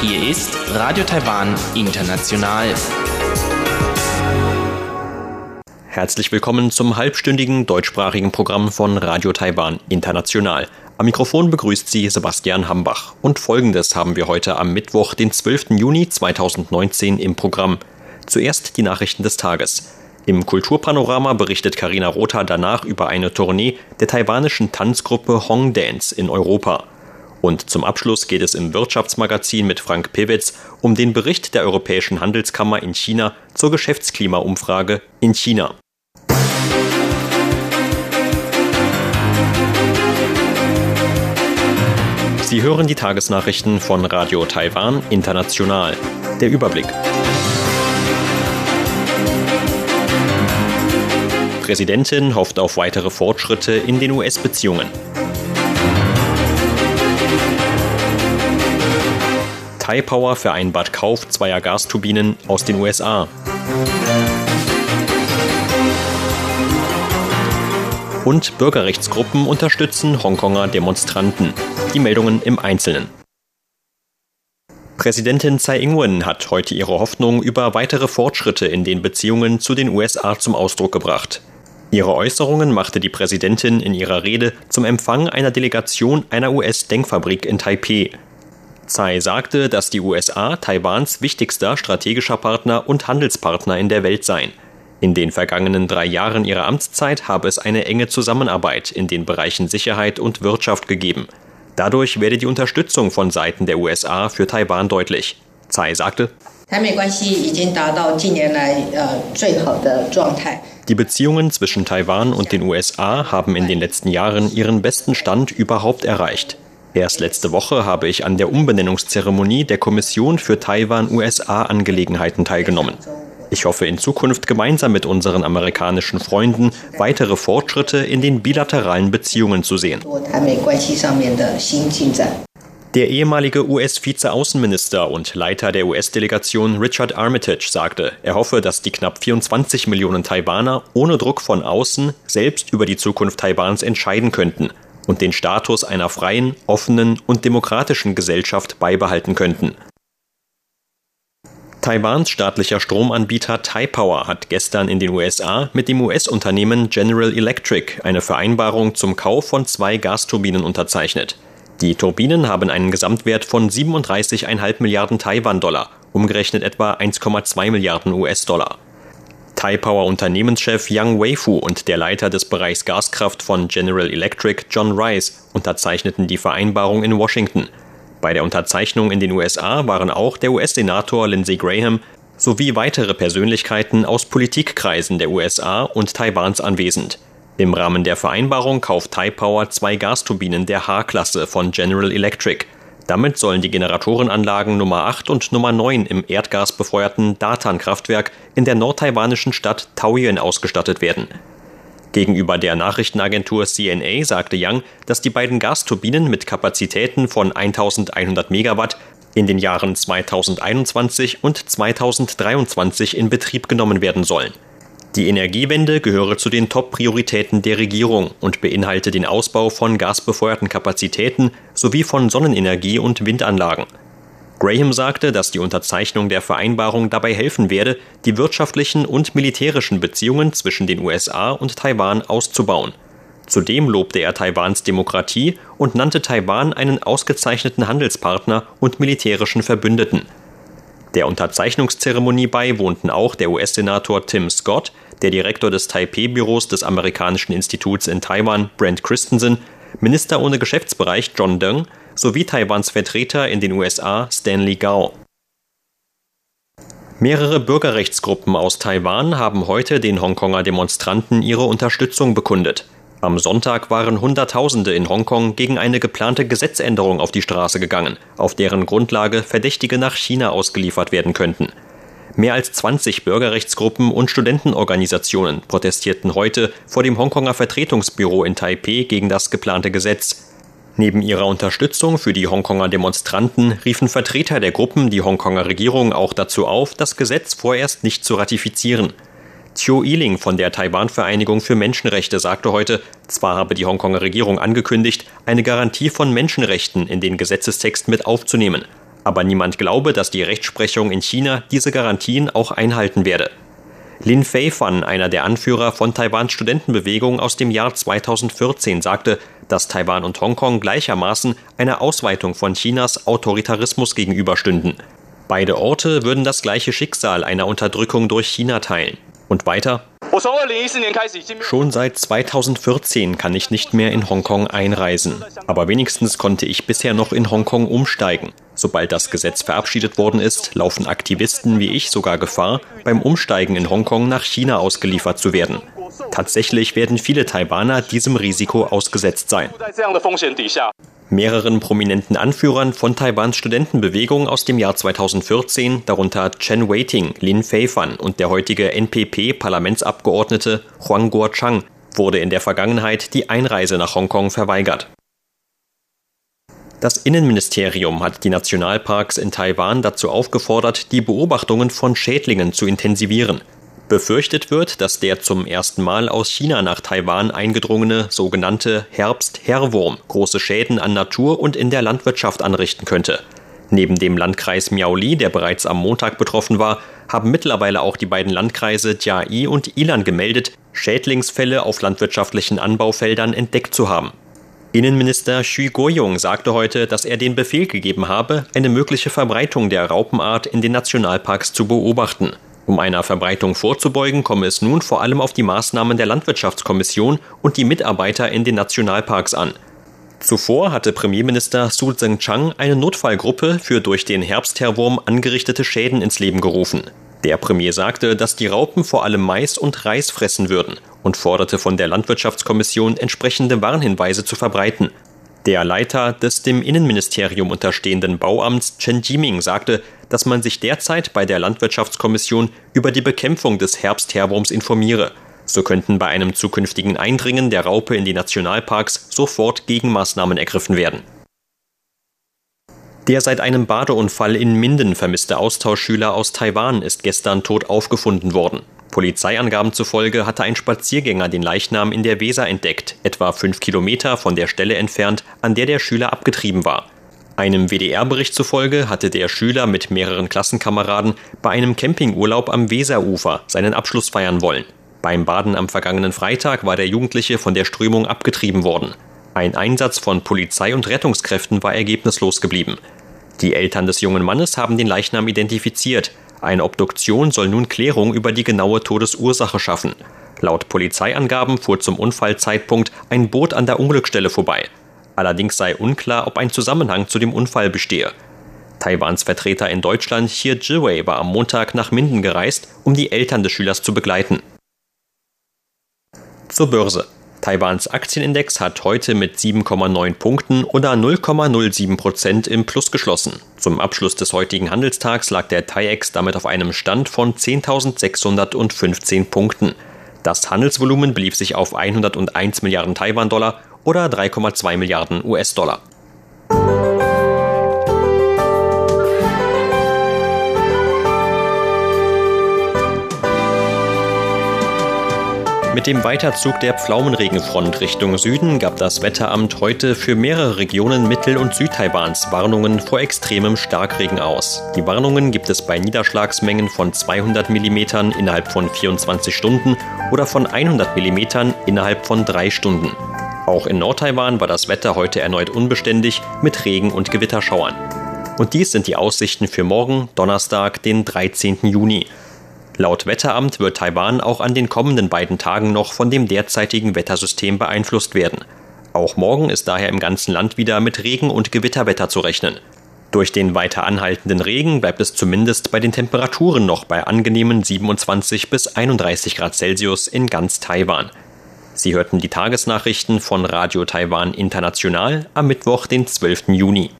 Hier ist Radio Taiwan International. Herzlich willkommen zum halbstündigen deutschsprachigen Programm von Radio Taiwan International. Am Mikrofon begrüßt Sie Sebastian Hambach. Und folgendes haben wir heute am Mittwoch, den 12. Juni 2019 im Programm. Zuerst die Nachrichten des Tages. Im Kulturpanorama berichtet Karina Rotha danach über eine Tournee der taiwanischen Tanzgruppe Hong Dance in Europa. Und zum Abschluss geht es im Wirtschaftsmagazin mit Frank Pewitz um den Bericht der Europäischen Handelskammer in China zur Geschäftsklimaumfrage in China. Sie hören die Tagesnachrichten von Radio Taiwan International. Der Überblick. Präsidentin hofft auf weitere Fortschritte in den US-Beziehungen. Power vereinbart Kauf zweier Gasturbinen aus den USA. Und Bürgerrechtsgruppen unterstützen Hongkonger Demonstranten. Die Meldungen im Einzelnen. Präsidentin Tsai Ing-wen hat heute ihre Hoffnung über weitere Fortschritte in den Beziehungen zu den USA zum Ausdruck gebracht. Ihre Äußerungen machte die Präsidentin in ihrer Rede zum Empfang einer Delegation einer US-Denkfabrik in Taipeh. Tsai sagte, dass die USA Taiwans wichtigster strategischer Partner und Handelspartner in der Welt seien. In den vergangenen drei Jahren ihrer Amtszeit habe es eine enge Zusammenarbeit in den Bereichen Sicherheit und Wirtschaft gegeben. Dadurch werde die Unterstützung von Seiten der USA für Taiwan deutlich. Tsai sagte, die Beziehungen zwischen Taiwan und den USA haben in den letzten Jahren ihren besten Stand überhaupt erreicht. Erst letzte Woche habe ich an der Umbenennungszeremonie der Kommission für Taiwan-USA-Angelegenheiten teilgenommen. Ich hoffe in Zukunft gemeinsam mit unseren amerikanischen Freunden weitere Fortschritte in den bilateralen Beziehungen zu sehen. Der ehemalige US-Vizeaußenminister und Leiter der US-Delegation Richard Armitage sagte, er hoffe, dass die knapp 24 Millionen Taiwaner ohne Druck von außen selbst über die Zukunft Taiwans entscheiden könnten und den Status einer freien, offenen und demokratischen Gesellschaft beibehalten könnten. Taiwans staatlicher Stromanbieter Taipower hat gestern in den USA mit dem US-Unternehmen General Electric eine Vereinbarung zum Kauf von zwei Gasturbinen unterzeichnet. Die Turbinen haben einen Gesamtwert von 37,5 Milliarden Taiwan-Dollar, umgerechnet etwa 1,2 Milliarden US-Dollar. Taipower Unternehmenschef Yang Weifu und der Leiter des Bereichs Gaskraft von General Electric, John Rice, unterzeichneten die Vereinbarung in Washington. Bei der Unterzeichnung in den USA waren auch der US-Senator Lindsey Graham sowie weitere Persönlichkeiten aus Politikkreisen der USA und Taiwans anwesend. Im Rahmen der Vereinbarung kauft Taipower zwei Gasturbinen der H-Klasse von General Electric. Damit sollen die Generatorenanlagen Nummer 8 und Nummer 9 im erdgasbefeuerten Datan-Kraftwerk in der nordtaiwanischen Stadt Taoyuan ausgestattet werden. Gegenüber der Nachrichtenagentur CNA sagte Yang, dass die beiden Gasturbinen mit Kapazitäten von 1100 Megawatt in den Jahren 2021 und 2023 in Betrieb genommen werden sollen. Die Energiewende gehöre zu den Top-Prioritäten der Regierung und beinhalte den Ausbau von gasbefeuerten Kapazitäten sowie von Sonnenenergie und Windanlagen. Graham sagte, dass die Unterzeichnung der Vereinbarung dabei helfen werde, die wirtschaftlichen und militärischen Beziehungen zwischen den USA und Taiwan auszubauen. Zudem lobte er Taiwans Demokratie und nannte Taiwan einen ausgezeichneten Handelspartner und militärischen Verbündeten. Der Unterzeichnungszeremonie beiwohnten auch der US-Senator Tim Scott, der Direktor des Taipei-Büros des Amerikanischen Instituts in Taiwan, Brent Christensen, Minister ohne Geschäftsbereich John Deng sowie Taiwans Vertreter in den USA Stanley Gao. Mehrere Bürgerrechtsgruppen aus Taiwan haben heute den Hongkonger Demonstranten ihre Unterstützung bekundet. Am Sonntag waren Hunderttausende in Hongkong gegen eine geplante Gesetzänderung auf die Straße gegangen, auf deren Grundlage Verdächtige nach China ausgeliefert werden könnten. Mehr als 20 Bürgerrechtsgruppen und Studentenorganisationen protestierten heute vor dem Hongkonger Vertretungsbüro in Taipeh gegen das geplante Gesetz. Neben ihrer Unterstützung für die Hongkonger Demonstranten riefen Vertreter der Gruppen die Hongkonger Regierung auch dazu auf, das Gesetz vorerst nicht zu ratifizieren. Chiu Yiling von der Taiwan-Vereinigung für Menschenrechte sagte heute, zwar habe die Hongkonger Regierung angekündigt, eine Garantie von Menschenrechten in den Gesetzestext mit aufzunehmen, aber niemand glaube, dass die Rechtsprechung in China diese Garantien auch einhalten werde. Lin Fei-fan, einer der Anführer von Taiwans Studentenbewegung aus dem Jahr 2014, sagte, dass Taiwan und Hongkong gleichermaßen einer Ausweitung von Chinas Autoritarismus gegenüberstünden. Beide Orte würden das gleiche Schicksal einer Unterdrückung durch China teilen. Und weiter? Schon seit 2014 kann ich nicht mehr in Hongkong einreisen. Aber wenigstens konnte ich bisher noch in Hongkong umsteigen. Sobald das Gesetz verabschiedet worden ist, laufen Aktivisten wie ich sogar Gefahr, beim Umsteigen in Hongkong nach China ausgeliefert zu werden. Tatsächlich werden viele Taiwaner diesem Risiko ausgesetzt sein. Mehreren prominenten Anführern von Taiwans Studentenbewegung aus dem Jahr 2014, darunter Chen Weiting, Lin Feifan und der heutige NPP-Parlamentsabgeordnete Huang Guochang, wurde in der Vergangenheit die Einreise nach Hongkong verweigert. Das Innenministerium hat die Nationalparks in Taiwan dazu aufgefordert, die Beobachtungen von Schädlingen zu intensivieren. Befürchtet wird, dass der zum ersten Mal aus China nach Taiwan eingedrungene sogenannte Herbst-Herrwurm große Schäden an Natur und in der Landwirtschaft anrichten könnte. Neben dem Landkreis Miaoli, der bereits am Montag betroffen war, haben mittlerweile auch die beiden Landkreise Jiai und Ilan gemeldet, Schädlingsfälle auf landwirtschaftlichen Anbaufeldern entdeckt zu haben. Innenminister Xu Guoyong sagte heute, dass er den Befehl gegeben habe, eine mögliche Verbreitung der Raupenart in den Nationalparks zu beobachten. Um einer Verbreitung vorzubeugen, komme es nun vor allem auf die Maßnahmen der Landwirtschaftskommission und die Mitarbeiter in den Nationalparks an. Zuvor hatte Premierminister Su Tseng-Chang eine Notfallgruppe für durch den Herbstherwurm angerichtete Schäden ins Leben gerufen. Der Premier sagte, dass die Raupen vor allem Mais und Reis fressen würden und forderte von der Landwirtschaftskommission entsprechende Warnhinweise zu verbreiten. Der Leiter des dem Innenministerium unterstehenden Bauamts Chen Jiming sagte, dass man sich derzeit bei der Landwirtschaftskommission über die Bekämpfung des Herbstherwurms informiere. So könnten bei einem zukünftigen Eindringen der Raupe in die Nationalparks sofort Gegenmaßnahmen ergriffen werden. Der seit einem Badeunfall in Minden vermisste Austauschschüler aus Taiwan ist gestern tot aufgefunden worden. Polizeiangaben zufolge hatte ein Spaziergänger den Leichnam in der Weser entdeckt, etwa fünf Kilometer von der Stelle entfernt, an der der Schüler abgetrieben war. Einem WDR-Bericht zufolge hatte der Schüler mit mehreren Klassenkameraden bei einem Campingurlaub am Weserufer seinen Abschluss feiern wollen. Beim Baden am vergangenen Freitag war der Jugendliche von der Strömung abgetrieben worden. Ein Einsatz von Polizei und Rettungskräften war ergebnislos geblieben. Die Eltern des jungen Mannes haben den Leichnam identifiziert. Eine Obduktion soll nun Klärung über die genaue Todesursache schaffen. Laut Polizeiangaben fuhr zum Unfallzeitpunkt ein Boot an der Unglücksstelle vorbei. Allerdings sei unklar, ob ein Zusammenhang zu dem Unfall bestehe. Taiwans Vertreter in Deutschland Xie Jiwei war am Montag nach Minden gereist, um die Eltern des Schülers zu begleiten. Zur Börse. Taiwans Aktienindex hat heute mit 7,9 Punkten oder 0,07 Prozent im Plus geschlossen. Zum Abschluss des heutigen Handelstags lag der TAIEX damit auf einem Stand von 10.615 Punkten. Das Handelsvolumen belief sich auf 101 Milliarden Taiwan-Dollar oder 3,2 Milliarden US-Dollar. Mit dem Weiterzug der Pflaumenregenfront Richtung Süden gab das Wetteramt heute für mehrere Regionen Mittel- und Südtaiwans Warnungen vor extremem Starkregen aus. Die Warnungen gibt es bei Niederschlagsmengen von 200 mm innerhalb von 24 Stunden oder von 100 mm innerhalb von drei Stunden. Auch in Nordtaiwan war das Wetter heute erneut unbeständig mit Regen und Gewitterschauern. Und dies sind die Aussichten für morgen, Donnerstag, den 13. Juni. Laut Wetteramt wird Taiwan auch an den kommenden beiden Tagen noch von dem derzeitigen Wettersystem beeinflusst werden. Auch morgen ist daher im ganzen Land wieder mit Regen- und Gewitterwetter zu rechnen. Durch den weiter anhaltenden Regen bleibt es zumindest bei den Temperaturen noch bei angenehmen 27 bis 31 Grad Celsius in ganz Taiwan. Sie hörten die Tagesnachrichten von Radio Taiwan International am Mittwoch, den 12. Juni.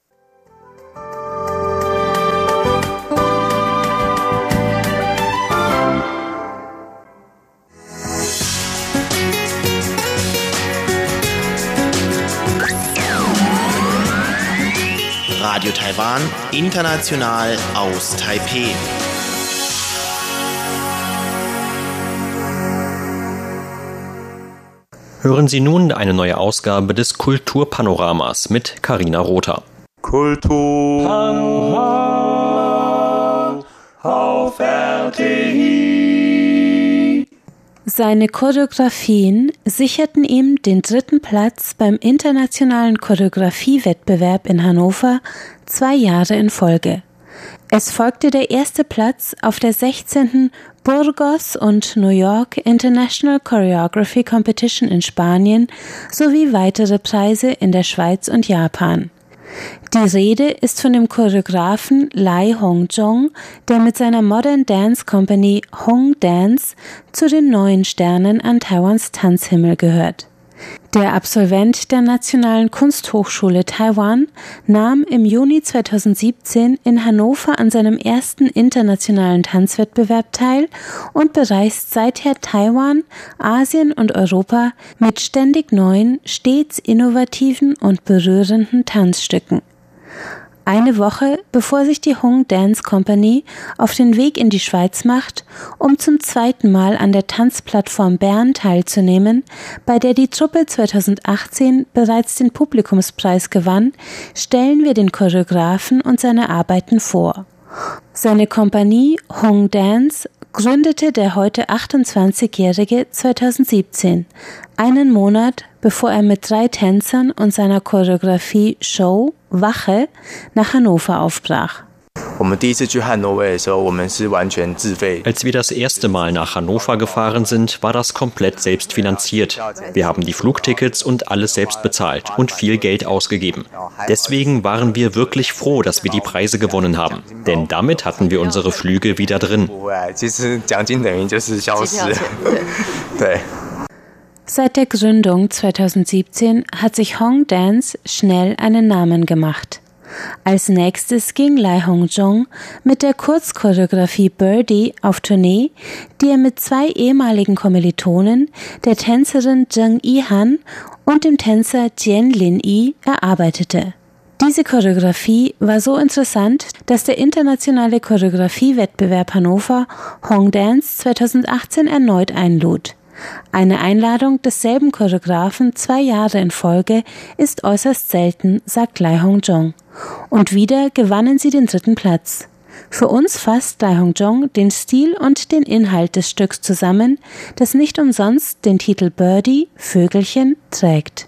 Radio Taiwan, international aus Taipeh. Hören Sie nun eine neue Ausgabe des Kulturpanoramas mit Karina Rother. Kultur Panorama auf RTI. Seine Choreografien sicherten ihm den dritten Platz beim internationalen Choreografiewettbewerb in Hannover zwei Jahre in Folge. Es folgte der erste Platz auf der 16. Burgos und New York International Choreography Competition in Spanien sowie weitere Preise in der Schweiz und Japan. Die Rede ist von dem Choreografen Lai Hongzhong, der mit seiner Modern Dance Company Hong Dance zu den neuen Sternen an Taiwans Tanzhimmel gehört. Der Absolvent der Nationalen Kunsthochschule Taiwan nahm im Juni 2017 in Hannover an seinem ersten internationalen Tanzwettbewerb teil und bereist seither Taiwan, Asien und Europa mit ständig neuen, stets innovativen und berührenden Tanzstücken. Eine Woche bevor sich die Hung Dance Company auf den Weg in die Schweiz macht, um zum zweiten Mal an der Tanzplattform Bern teilzunehmen, bei der die Truppe 2018 bereits den Publikumspreis gewann, stellen wir den Choreografen und seine Arbeiten vor. Seine Kompanie Hong Dance gründete der heute 28-Jährige 2017, einen Monat bevor er mit drei Tänzern und seiner Choreografie Show Wache nach Hannover aufbrach. Als wir das erste Mal nach Hannover gefahren sind, war das komplett selbst finanziert. Wir haben die Flugtickets und alles selbst bezahlt und viel Geld ausgegeben. Deswegen waren wir wirklich froh, dass wir die Preise gewonnen haben. Denn damit hatten wir unsere Flüge wieder drin. Seit der Gründung 2017 hat sich Hong Dance schnell einen Namen gemacht. Als nächstes ging Lai Hongzhong mit der Kurzchoreografie Birdie auf Tournee, die er mit zwei ehemaligen Kommilitonen, der Tänzerin Zheng Yihan und dem Tänzer Jian Lin Yi, erarbeitete. Diese Choreografie war so interessant, dass der internationale Choreografiewettbewerb Hannover Hong Dance 2018 erneut einlud. Eine Einladung desselben Choreografen zwei Jahre in Folge ist äußerst selten, sagt Lai Hongzhong. Und wieder gewannen sie den dritten Platz. Für uns fasst Lai Hongzhong den Stil und den Inhalt des Stücks zusammen, das nicht umsonst den Titel Birdie, Vögelchen, trägt.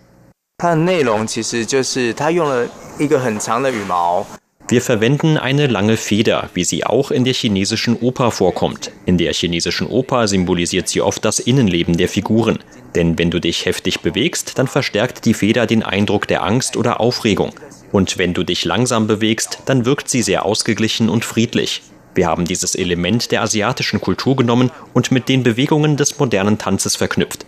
它的内容其实就是他用了一个很长的羽毛， wir verwenden eine lange Feder, wie sie auch in der chinesischen Oper vorkommt. In der chinesischen Oper symbolisiert sie oft das Innenleben der Figuren. Denn wenn du dich heftig bewegst, dann verstärkt die Feder den Eindruck der Angst oder Aufregung. Und wenn du dich langsam bewegst, dann wirkt sie sehr ausgeglichen und friedlich. Wir haben dieses Element der asiatischen Kultur genommen und mit den Bewegungen des modernen Tanzes verknüpft.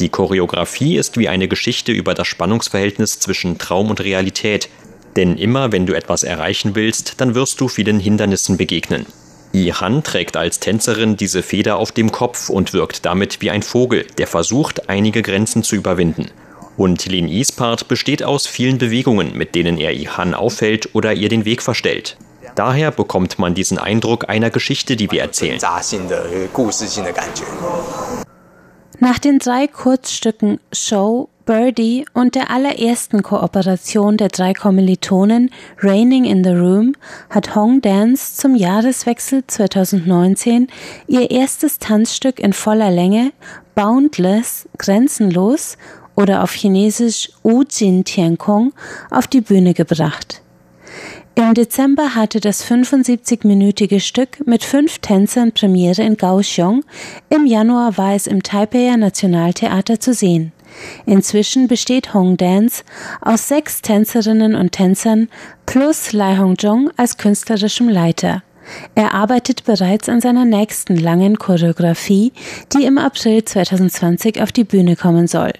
Die Choreografie ist wie eine Geschichte über das Spannungsverhältnis zwischen Traum und Realität. Denn immer wenn du etwas erreichen willst, dann wirst du vielen Hindernissen begegnen. Ihan trägt als Tänzerin diese Feder auf dem Kopf und wirkt damit wie ein Vogel, der versucht, einige Grenzen zu überwinden. Und Lin Yis Part besteht aus vielen Bewegungen, mit denen er Ihan auffällt oder ihr den Weg verstellt. Daher bekommt man diesen Eindruck einer Geschichte, die wir erzählen. Nach den drei Kurzstücken Show, Birdie und der allerersten Kooperation der drei Kommilitonen Raining in the Room hat Hong Dance zum Jahreswechsel 2019 ihr erstes Tanzstück in voller Länge Boundless, grenzenlos oder auf Chinesisch Wu Jin Tian Kong auf die Bühne gebracht. Im Dezember hatte das 75-minütige Stück mit fünf Tänzern Premiere in Kaohsiung. Im Januar war es im Taipeier Nationaltheater zu sehen. Inzwischen besteht Hong Dance aus sechs Tänzerinnen und Tänzern plus Lai Hongzhong als künstlerischem Leiter. Er arbeitet bereits an seiner nächsten langen Choreografie, die im April 2020 auf die Bühne kommen soll.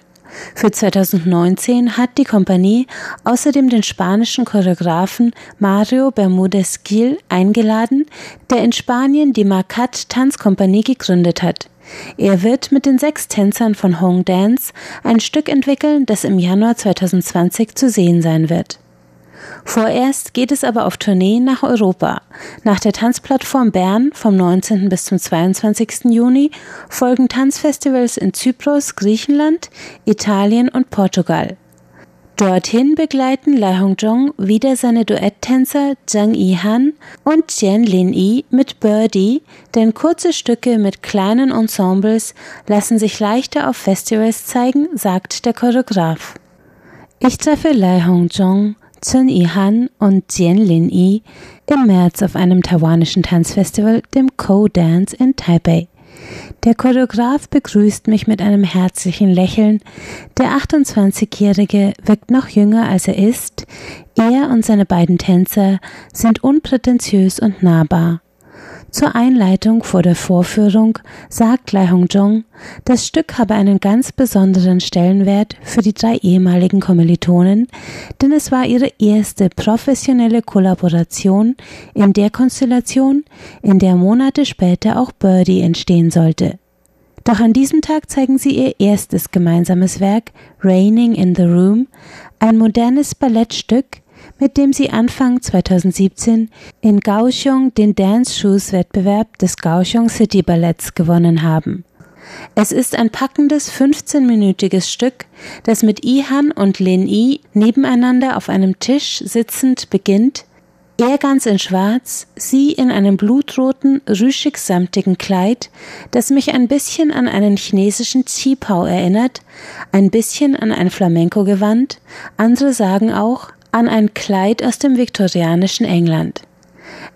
Für 2019 hat die Kompanie außerdem den spanischen Choreografen Mario Bermudez Gil eingeladen, der in Spanien die Marcat Tanzkompanie gegründet hat. Er wird mit den sechs Tänzern von Hong Dance ein Stück entwickeln, das im Januar 2020 zu sehen sein wird. Vorerst geht es aber auf Tournee nach Europa. Nach der Tanzplattform Bern vom 19. bis zum 22. Juni folgen Tanzfestivals in Zypros, Griechenland, Italien und Portugal. Dorthin begleiten Lai Hongjong wieder seine Duetttänzer Zhang Yihan und Jian Lin Yi mit Birdie, denn kurze Stücke mit kleinen Ensembles lassen sich leichter auf Festivals zeigen, sagt der Choreograf. Ich treffe Lai Hongjong, Chun Yihan und Jian Lin Yi im März auf einem taiwanischen Tanzfestival, dem Co-Dance in Taipei. Der Choreograf begrüßt mich mit einem herzlichen Lächeln. Der 28-Jährige wirkt noch jünger als er ist. Er und seine beiden Tänzer sind unprätentiös und nahbar. Zur Einleitung vor der Vorführung sagt Lai Hongjong, das Stück habe einen ganz besonderen Stellenwert für die drei ehemaligen Kommilitonen, denn es war ihre erste professionelle Kollaboration in der Konstellation, in der Monate später auch Birdie entstehen sollte. Doch an diesem Tag zeigen sie ihr erstes gemeinsames Werk, Raining in the Room, ein modernes Ballettstück, mit dem sie Anfang 2017 in Kaohsiung den Dance Shoes Wettbewerb des Kaohsiung City Balletts gewonnen haben. Es ist ein packendes 15-minütiges Stück, das mit Ihan und Lin Yi nebeneinander auf einem Tisch sitzend beginnt, er ganz in schwarz, sie in einem blutroten, rüschig-samtigen Kleid, das mich ein bisschen an einen chinesischen Qipao erinnert, ein bisschen an ein Flamenco-Gewand, andere sagen auch an ein Kleid aus dem viktorianischen England.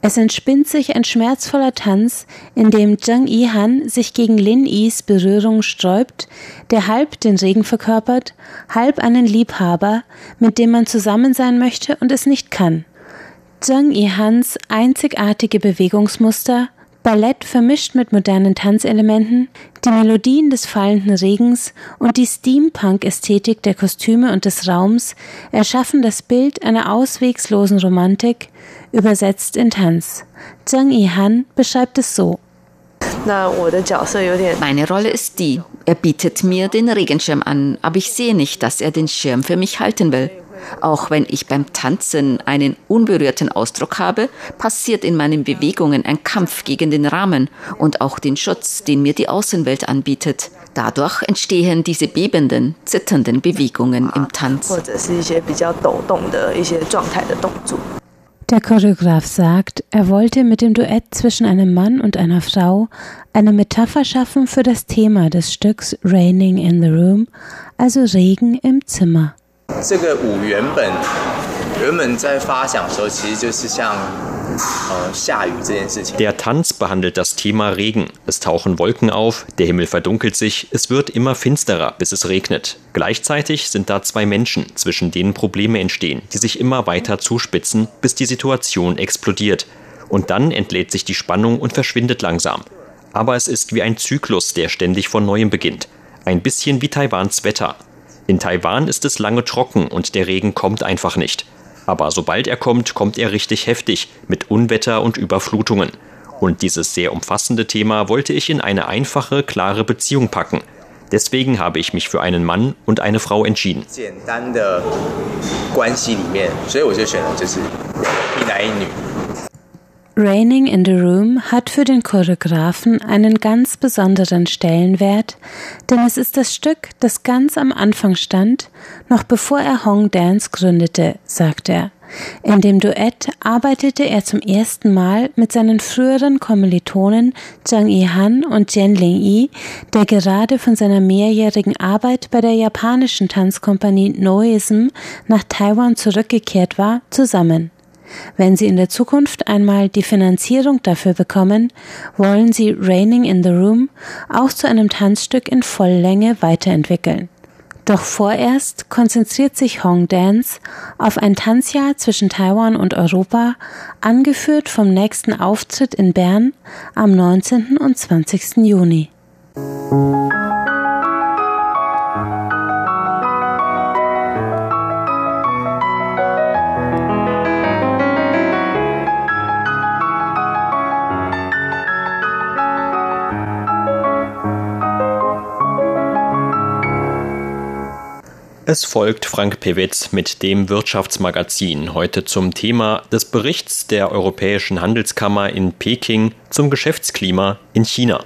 Es entspinnt sich ein schmerzvoller Tanz, in dem Zhang Yihan sich gegen Lin Yis Berührung sträubt, der halb den Regen verkörpert, halb einen Liebhaber, mit dem man zusammen sein möchte und es nicht kann. Zhang Yihans einzigartige Bewegungsmuster, Ballett vermischt mit modernen Tanzelementen, die Melodien des fallenden Regens und die Steampunk-Ästhetik der Kostüme und des Raums erschaffen das Bild einer auswegslosen Romantik, übersetzt in Tanz. Zhang Yihan beschreibt es so. Meine Rolle ist die, er bietet mir den Regenschirm an, aber ich sehe nicht, dass er den Schirm für mich halten will. Auch wenn ich beim Tanzen einen unberührten Ausdruck habe, passiert in meinen Bewegungen ein Kampf gegen den Rahmen und auch den Schutz, den mir die Außenwelt anbietet. Dadurch entstehen diese bebenden, zitternden Bewegungen im Tanz. Der Choreograf sagt, er wollte mit dem Duett zwischen einem Mann und einer Frau eine Metapher schaffen für das Thema des Stücks Raining in the Room, also Regen im Zimmer. 这个舞原本原本在发想的时候，其实就是像呃下雨这件事情。Der Tanz behandelt das Thema Regen. Es tauchen Wolken auf, der Himmel verdunkelt sich, es wird immer finsterer, bis es regnet. Gleichzeitig sind da zwei Menschen, zwischen denen Probleme entstehen, die sich immer weiter zuspitzen, bis die Situation explodiert. Und dann entlädt sich die Spannung und verschwindet langsam. Aber es ist wie ein Zyklus, der ständig von neuem beginnt. Ein bisschen wie Taiwans Wetter. In Taiwan ist es lange trocken und der Regen kommt einfach nicht. Aber sobald er kommt, kommt er richtig heftig mit Unwetter und Überflutungen. Und dieses sehr umfassende Thema wollte ich in eine einfache, klare Beziehung packen. Deswegen habe ich mich für einen Mann und eine Frau entschieden. Raining in the Room hat für den Choreografen einen ganz besonderen Stellenwert, denn es ist das Stück, das ganz am Anfang stand, noch bevor er Hong Dance gründete, sagt er. In dem Duett arbeitete er zum ersten Mal mit seinen früheren Kommilitonen Zhang Yihan und Jian Ling-yi, der gerade von seiner mehrjährigen Arbeit bei der japanischen Tanzkompanie Noism nach Taiwan zurückgekehrt war, zusammen. Wenn Sie in der Zukunft einmal die Finanzierung dafür bekommen, wollen Sie Raining in the Room auch zu einem Tanzstück in Volllänge weiterentwickeln. Doch vorerst konzentriert sich Hong Dance auf ein Tanzjahr zwischen Taiwan und Europa, angeführt vom nächsten Auftritt in Bern am 19. und 20. Juni. Es folgt Frank Pewitz mit dem Wirtschaftsmagazin heute zum Thema des Berichts der Europäischen Handelskammer in Peking zum Geschäftsklima in China.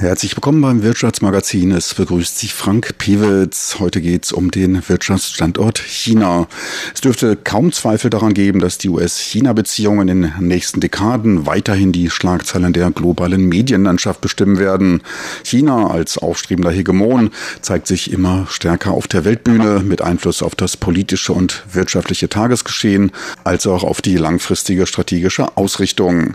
Herzlich willkommen beim Wirtschaftsmagazin. Es begrüßt sich Frank Pewitz. Heute geht es um den Wirtschaftsstandort China. Es dürfte kaum Zweifel daran geben, dass die US-China-Beziehungen in den nächsten Dekaden weiterhin die Schlagzeilen der globalen Medienlandschaft bestimmen werden. China als aufstrebender Hegemon zeigt sich immer stärker auf der Weltbühne mit Einfluss auf das politische und wirtschaftliche Tagesgeschehen, als auch auf die langfristige strategische Ausrichtung.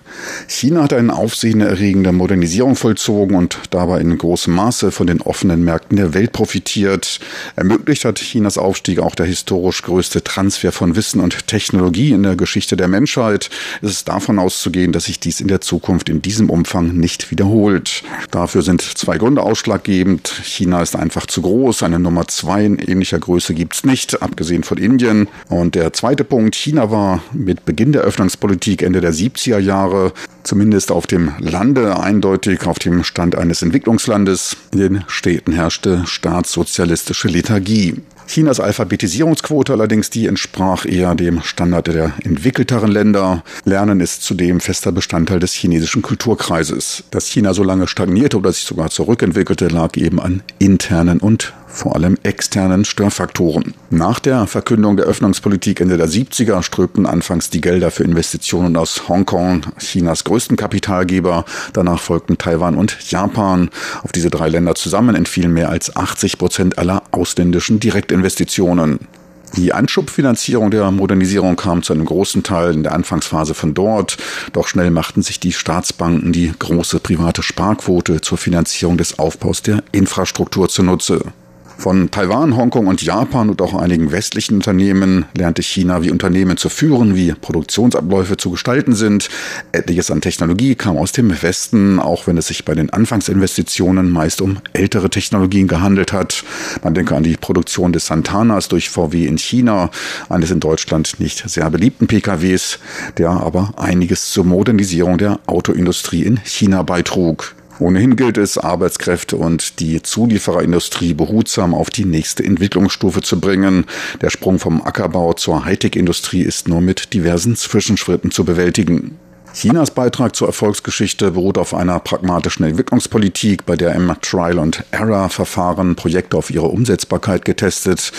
China hat eine aufsehenerregende Modernisierung vollzogen und dabei in großem Maße von den offenen Märkten der Welt profitiert. Ermöglicht hat Chinas Aufstieg auch der historisch größte Transfer von Wissen und Technologie in der Geschichte der Menschheit. Es ist davon auszugehen, dass sich dies in der Zukunft in diesem Umfang nicht wiederholt. Dafür sind zwei Gründe ausschlaggebend. China ist einfach zu groß. Eine Nummer zwei in ähnlicher Größe gibt es nicht, abgesehen von Indien. Und der zweite Punkt, China war mit Beginn der Öffnungspolitik Ende der 70er Jahre zumindest auf dem Lande eindeutig auf dem Stand eines Entwicklungslandes. In den Städten herrschte staatssozialistische Lethargie. Chinas Alphabetisierungsquote allerdings, die entsprach eher dem Standard der entwickelteren Länder. Lernen ist zudem fester Bestandteil des chinesischen Kulturkreises. Dass China so lange stagnierte oder sich sogar zurückentwickelte, lag eben an internen und vor allem externen Störfaktoren. Nach der Verkündung der Öffnungspolitik Ende der 70er strömten anfangs die Gelder für Investitionen aus Hongkong, Chinas größten Kapitalgeber. Danach folgten Taiwan und Japan. Auf diese drei Länder zusammen entfielen mehr als 80 Prozent aller ausländischen Direktinvestitionen. Die Anschubfinanzierung der Modernisierung kam zu einem großen Teil in der Anfangsphase von dort, doch schnell machten sich die Staatsbanken die große private Sparquote zur Finanzierung des Aufbaus der Infrastruktur zunutze. Von Taiwan, Hongkong und Japan und auch einigen westlichen Unternehmen lernte China, wie Unternehmen zu führen, wie Produktionsabläufe zu gestalten sind. Etliches an Technologie kam aus dem Westen, auch wenn es sich bei den Anfangsinvestitionen meist um ältere Technologien gehandelt hat. Man denke an die Produktion des Santanas durch VW in China, eines in Deutschland nicht sehr beliebten PKWs, der aber einiges zur Modernisierung der Autoindustrie in China beitrug. Ohnehin gilt es, Arbeitskräfte und die Zuliefererindustrie behutsam auf die nächste Entwicklungsstufe zu bringen. Der Sprung vom Ackerbau zur Hightech-Industrie ist nur mit diversen Zwischenschritten zu bewältigen. Chinas Beitrag zur Erfolgsgeschichte beruht auf einer pragmatischen Entwicklungspolitik, bei der im Trial-and-Error-Verfahren Projekte auf ihre Umsetzbarkeit getestet,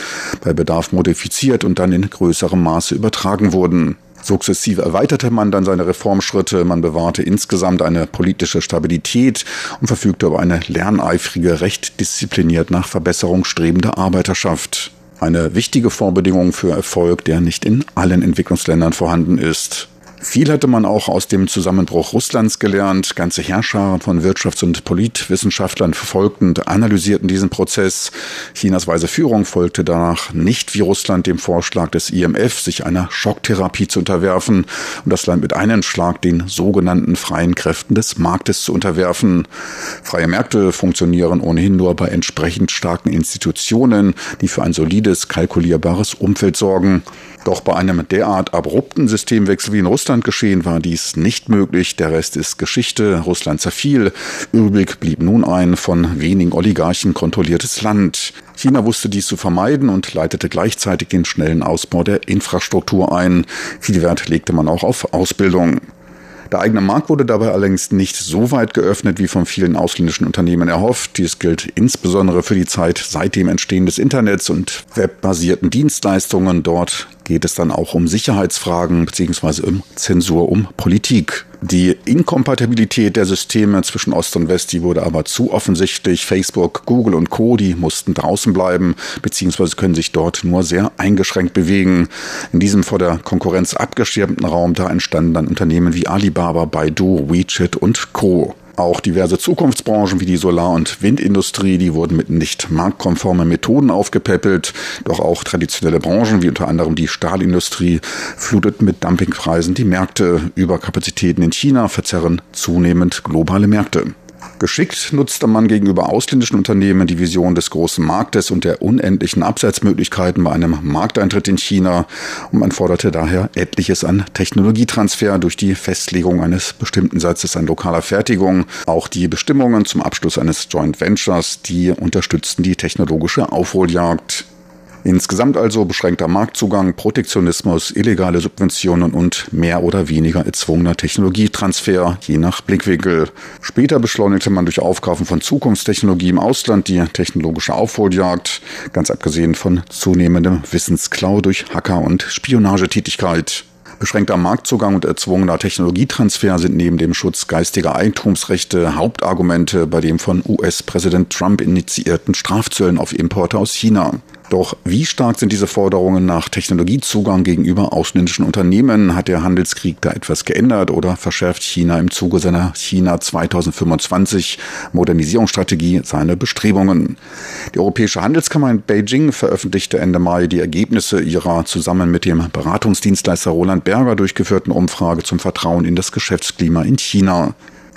bei Bedarf modifiziert und dann in größerem Maße übertragen wurden. Sukzessive erweiterte man dann seine Reformschritte, man bewahrte insgesamt eine politische Stabilität und verfügte über eine lerneifrige, recht diszipliniert nach Verbesserung strebende Arbeiterschaft. Eine wichtige Vorbedingung für Erfolg, der nicht in allen Entwicklungsländern vorhanden ist. Viel hatte man auch aus dem Zusammenbruch Russlands gelernt. Ganze Herrscher von Wirtschafts- und Politwissenschaftlern verfolgten und analysierten diesen Prozess. Chinas weise Führung folgte danach nicht wie Russland dem Vorschlag des IMF, sich einer Schocktherapie zu unterwerfen und das Land mit einem Schlag den sogenannten freien Kräften des Marktes zu unterwerfen. Freie Märkte funktionieren ohnehin nur bei entsprechend starken Institutionen, die für ein solides, kalkulierbares Umfeld sorgen. Doch bei einem derart abrupten Systemwechsel wie in Russland geschehen war dies nicht möglich. Der Rest ist Geschichte. Russland zerfiel. Übrig blieb nun ein von wenigen Oligarchen kontrolliertes Land. China wusste dies zu vermeiden und leitete gleichzeitig den schnellen Ausbau der Infrastruktur ein. Viel Wert legte man auch auf Ausbildung. Der eigene Markt wurde dabei allerdings nicht so weit geöffnet wie von vielen ausländischen Unternehmen erhofft. Dies gilt insbesondere für die Zeit seit dem Entstehen des Internets und webbasierten Dienstleistungen. Dort geht es dann auch um Sicherheitsfragen bzw. um Zensur, um Politik. Die Inkompatibilität der Systeme zwischen Ost und West, die wurde aber zu offensichtlich. Facebook, Google und Co., die mussten draußen bleiben, beziehungsweise können sich dort nur sehr eingeschränkt bewegen. In diesem vor der Konkurrenz abgeschirmten Raum, da entstanden dann Unternehmen wie Alibaba, Baidu, WeChat und Co. Auch diverse Zukunftsbranchen wie die Solar- und Windindustrie, die wurden mit nicht marktkonformen Methoden aufgepäppelt. Doch auch traditionelle Branchen wie unter anderem die Stahlindustrie fluteten mit Dumpingpreisen die Märkte. Überkapazitäten in China verzerren zunehmend globale Märkte. Geschickt nutzte man gegenüber ausländischen Unternehmen die Vision des großen Marktes und der unendlichen Absatzmöglichkeiten bei einem Markteintritt in China und man forderte daher etliches an Technologietransfer durch die Festlegung eines bestimmten Satzes an lokaler Fertigung. Auch die Bestimmungen zum Abschluss eines Joint Ventures, die unterstützten die technologische Aufholjagd. Insgesamt also beschränkter Marktzugang, Protektionismus, illegale Subventionen und mehr oder weniger erzwungener Technologietransfer, je nach Blickwinkel. Später beschleunigte man durch Aufkaufen von Zukunftstechnologie im Ausland die technologische Aufholjagd, ganz abgesehen von zunehmendem Wissensklau durch Hacker- und Spionagetätigkeit. Beschränkter Marktzugang und erzwungener Technologietransfer sind neben dem Schutz geistiger Eigentumsrechte Hauptargumente bei dem von US-Präsident Trump initiierten Strafzöllen auf Importe aus China. Doch wie stark sind diese Forderungen nach Technologiezugang gegenüber ausländischen Unternehmen? Hat der Handelskrieg da etwas geändert oder verschärft China im Zuge seiner China 2025 Modernisierungsstrategie seine Bestrebungen? Die Europäische Handelskammer in Beijing veröffentlichte Ende Mai die Ergebnisse ihrer zusammen mit dem Beratungsdienstleister Roland Berger durchgeführten Umfrage zum Vertrauen in das Geschäftsklima in China.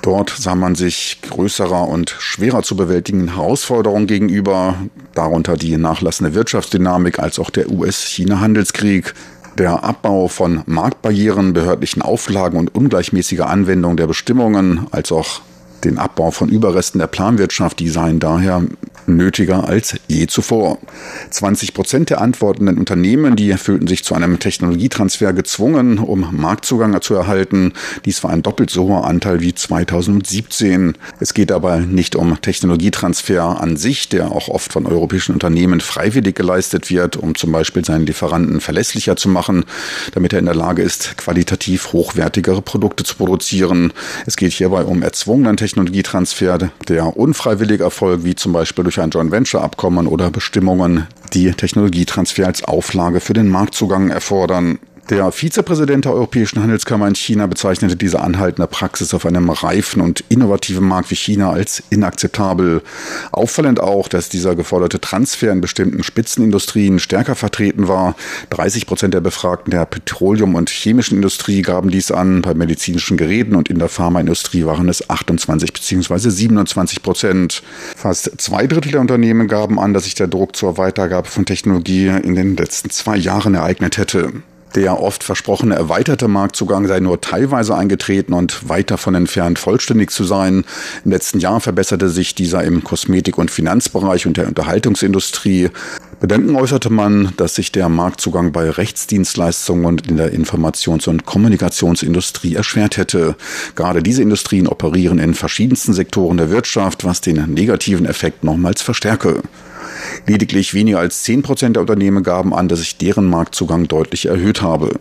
Dort sah man sich größerer und schwerer zu bewältigenden Herausforderungen gegenüber, darunter die nachlassende Wirtschaftsdynamik als auch der US-China-Handelskrieg, der Abbau von Marktbarrieren, behördlichen Auflagen und ungleichmäßiger Anwendung der Bestimmungen, als auch den Abbau von Überresten der Planwirtschaft, die seien daher nötiger als je zuvor. 20 Prozent der antwortenden Unternehmen, die fühlten sich zu einem Technologietransfer gezwungen, um Marktzugang zu erhalten. Dies war ein doppelt so hoher Anteil wie 2017. Es geht aber nicht um Technologietransfer an sich, der auch oft von europäischen Unternehmen freiwillig geleistet wird, um zum Beispiel seinen Lieferanten verlässlicher zu machen, damit er in der Lage ist, qualitativ hochwertigere Produkte zu produzieren. Es geht hierbei um erzwungenen Technologietransfer, der unfreiwillig erfolgt, wie zum Beispiel durch ein Joint Venture Abkommen oder Bestimmungen, die Technologietransfer als Auflage für den Marktzugang erfordern. Der Vizepräsident der Europäischen Handelskammer in China bezeichnete diese anhaltende Praxis auf einem reifen und innovativen Markt wie China als inakzeptabel. Auffallend auch, dass dieser geforderte Transfer in bestimmten Spitzenindustrien stärker vertreten war. 30 Prozent der Befragten der Petroleum- und chemischen Industrie gaben dies an. Bei medizinischen Geräten und in der Pharmaindustrie waren es 28 bzw. 27 Prozent. Fast zwei Drittel der Unternehmen gaben an, dass sich der Druck zur Weitergabe von Technologie in den letzten zwei Jahren ereignet hätte. Der oft versprochene erweiterte Marktzugang sei nur teilweise eingetreten und weit davon entfernt, vollständig zu sein. Im letzten Jahr verbesserte sich dieser im Kosmetik- und Finanzbereich und der Unterhaltungsindustrie. Bedenken äußerte man, dass sich der Marktzugang bei Rechtsdienstleistungen und in der Informations- und Kommunikationsindustrie erschwert hätte. Gerade diese Industrien operieren in verschiedensten Sektoren der Wirtschaft, was den negativen Effekt nochmals verstärke. Lediglich weniger als 10 Prozent der Unternehmen gaben an, dass sich deren Marktzugang deutlich erhöht habe.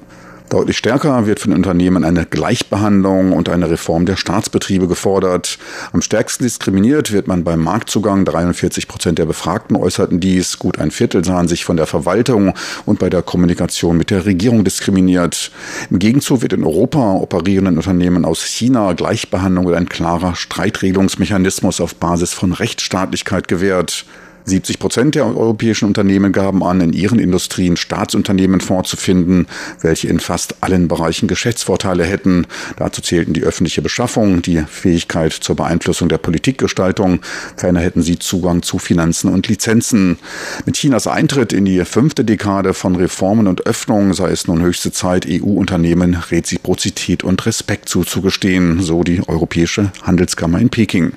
Deutlich stärker wird von Unternehmen eine Gleichbehandlung und eine Reform der Staatsbetriebe gefordert. Am stärksten diskriminiert wird man beim Marktzugang. 43 Prozent der Befragten äußerten dies. Gut ein Viertel sahen sich von der Verwaltung und bei der Kommunikation mit der Regierung diskriminiert. Im Gegenzug wird in Europa operierenden Unternehmen aus China Gleichbehandlung und ein klarer Streitregelungsmechanismus auf Basis von Rechtsstaatlichkeit gewährt. 70 Prozent der europäischen Unternehmen gaben an, in ihren Industrien Staatsunternehmen vorzufinden, welche in fast allen Bereichen Geschäftsvorteile hätten. Dazu zählten die öffentliche Beschaffung, die Fähigkeit zur Beeinflussung der Politikgestaltung. Ferner hätten sie Zugang zu Finanzen und Lizenzen. Mit Chinas Eintritt in die fünfte Dekade von Reformen und Öffnung sei es nun höchste Zeit, EU-Unternehmen Reziprozität und Respekt zuzugestehen, so die Europäische Handelskammer in Peking.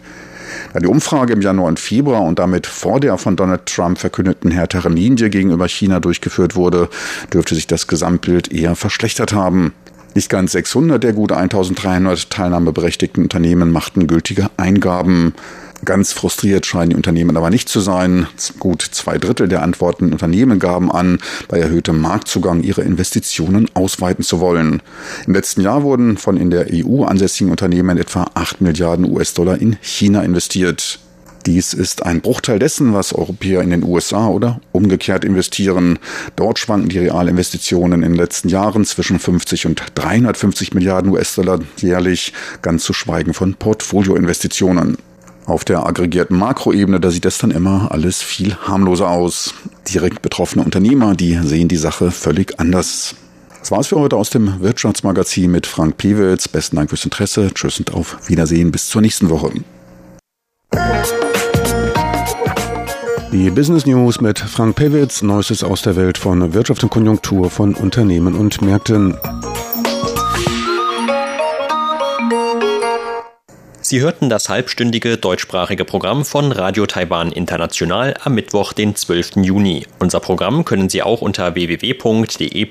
Da die Umfrage im Januar und Februar und damit vor der von Donald Trump verkündeten härteren Linie gegenüber China durchgeführt wurde, dürfte sich das Gesamtbild eher verschlechtert haben. Nicht ganz 600 der gut 1300 teilnahmeberechtigten Unternehmen machten gültige Eingaben. Ganz frustriert scheinen die Unternehmen aber nicht zu sein. Gut zwei Drittel der antwortenden Unternehmen gaben an, bei erhöhtem Marktzugang ihre Investitionen ausweiten zu wollen. Im letzten Jahr wurden von in der EU ansässigen Unternehmen etwa 8 Milliarden US-Dollar in China investiert. Dies ist ein Bruchteil dessen, was Europäer in den USA oder umgekehrt investieren. Dort schwanken die Realinvestitionen in den letzten Jahren zwischen 50 und 350 Milliarden US-Dollar jährlich, ganz zu schweigen von Portfolioinvestitionen. Auf der aggregierten Makroebene, da sieht das dann immer alles viel harmloser aus. Direkt betroffene Unternehmer, die sehen die Sache völlig anders. Das war's für heute aus dem Wirtschaftsmagazin mit Frank Pewitz. Besten Dank fürs Interesse. Tschüss und auf Wiedersehen bis zur nächsten Woche. Die Business News mit Frank Pewitz, Neuestes aus der Welt von Wirtschaft und Konjunktur von Unternehmen und Märkten. Sie hörten das halbstündige deutschsprachige Programm von Radio Taiwan International am Mittwoch, den 12. Juni. Unser Programm können Sie auch unter www.de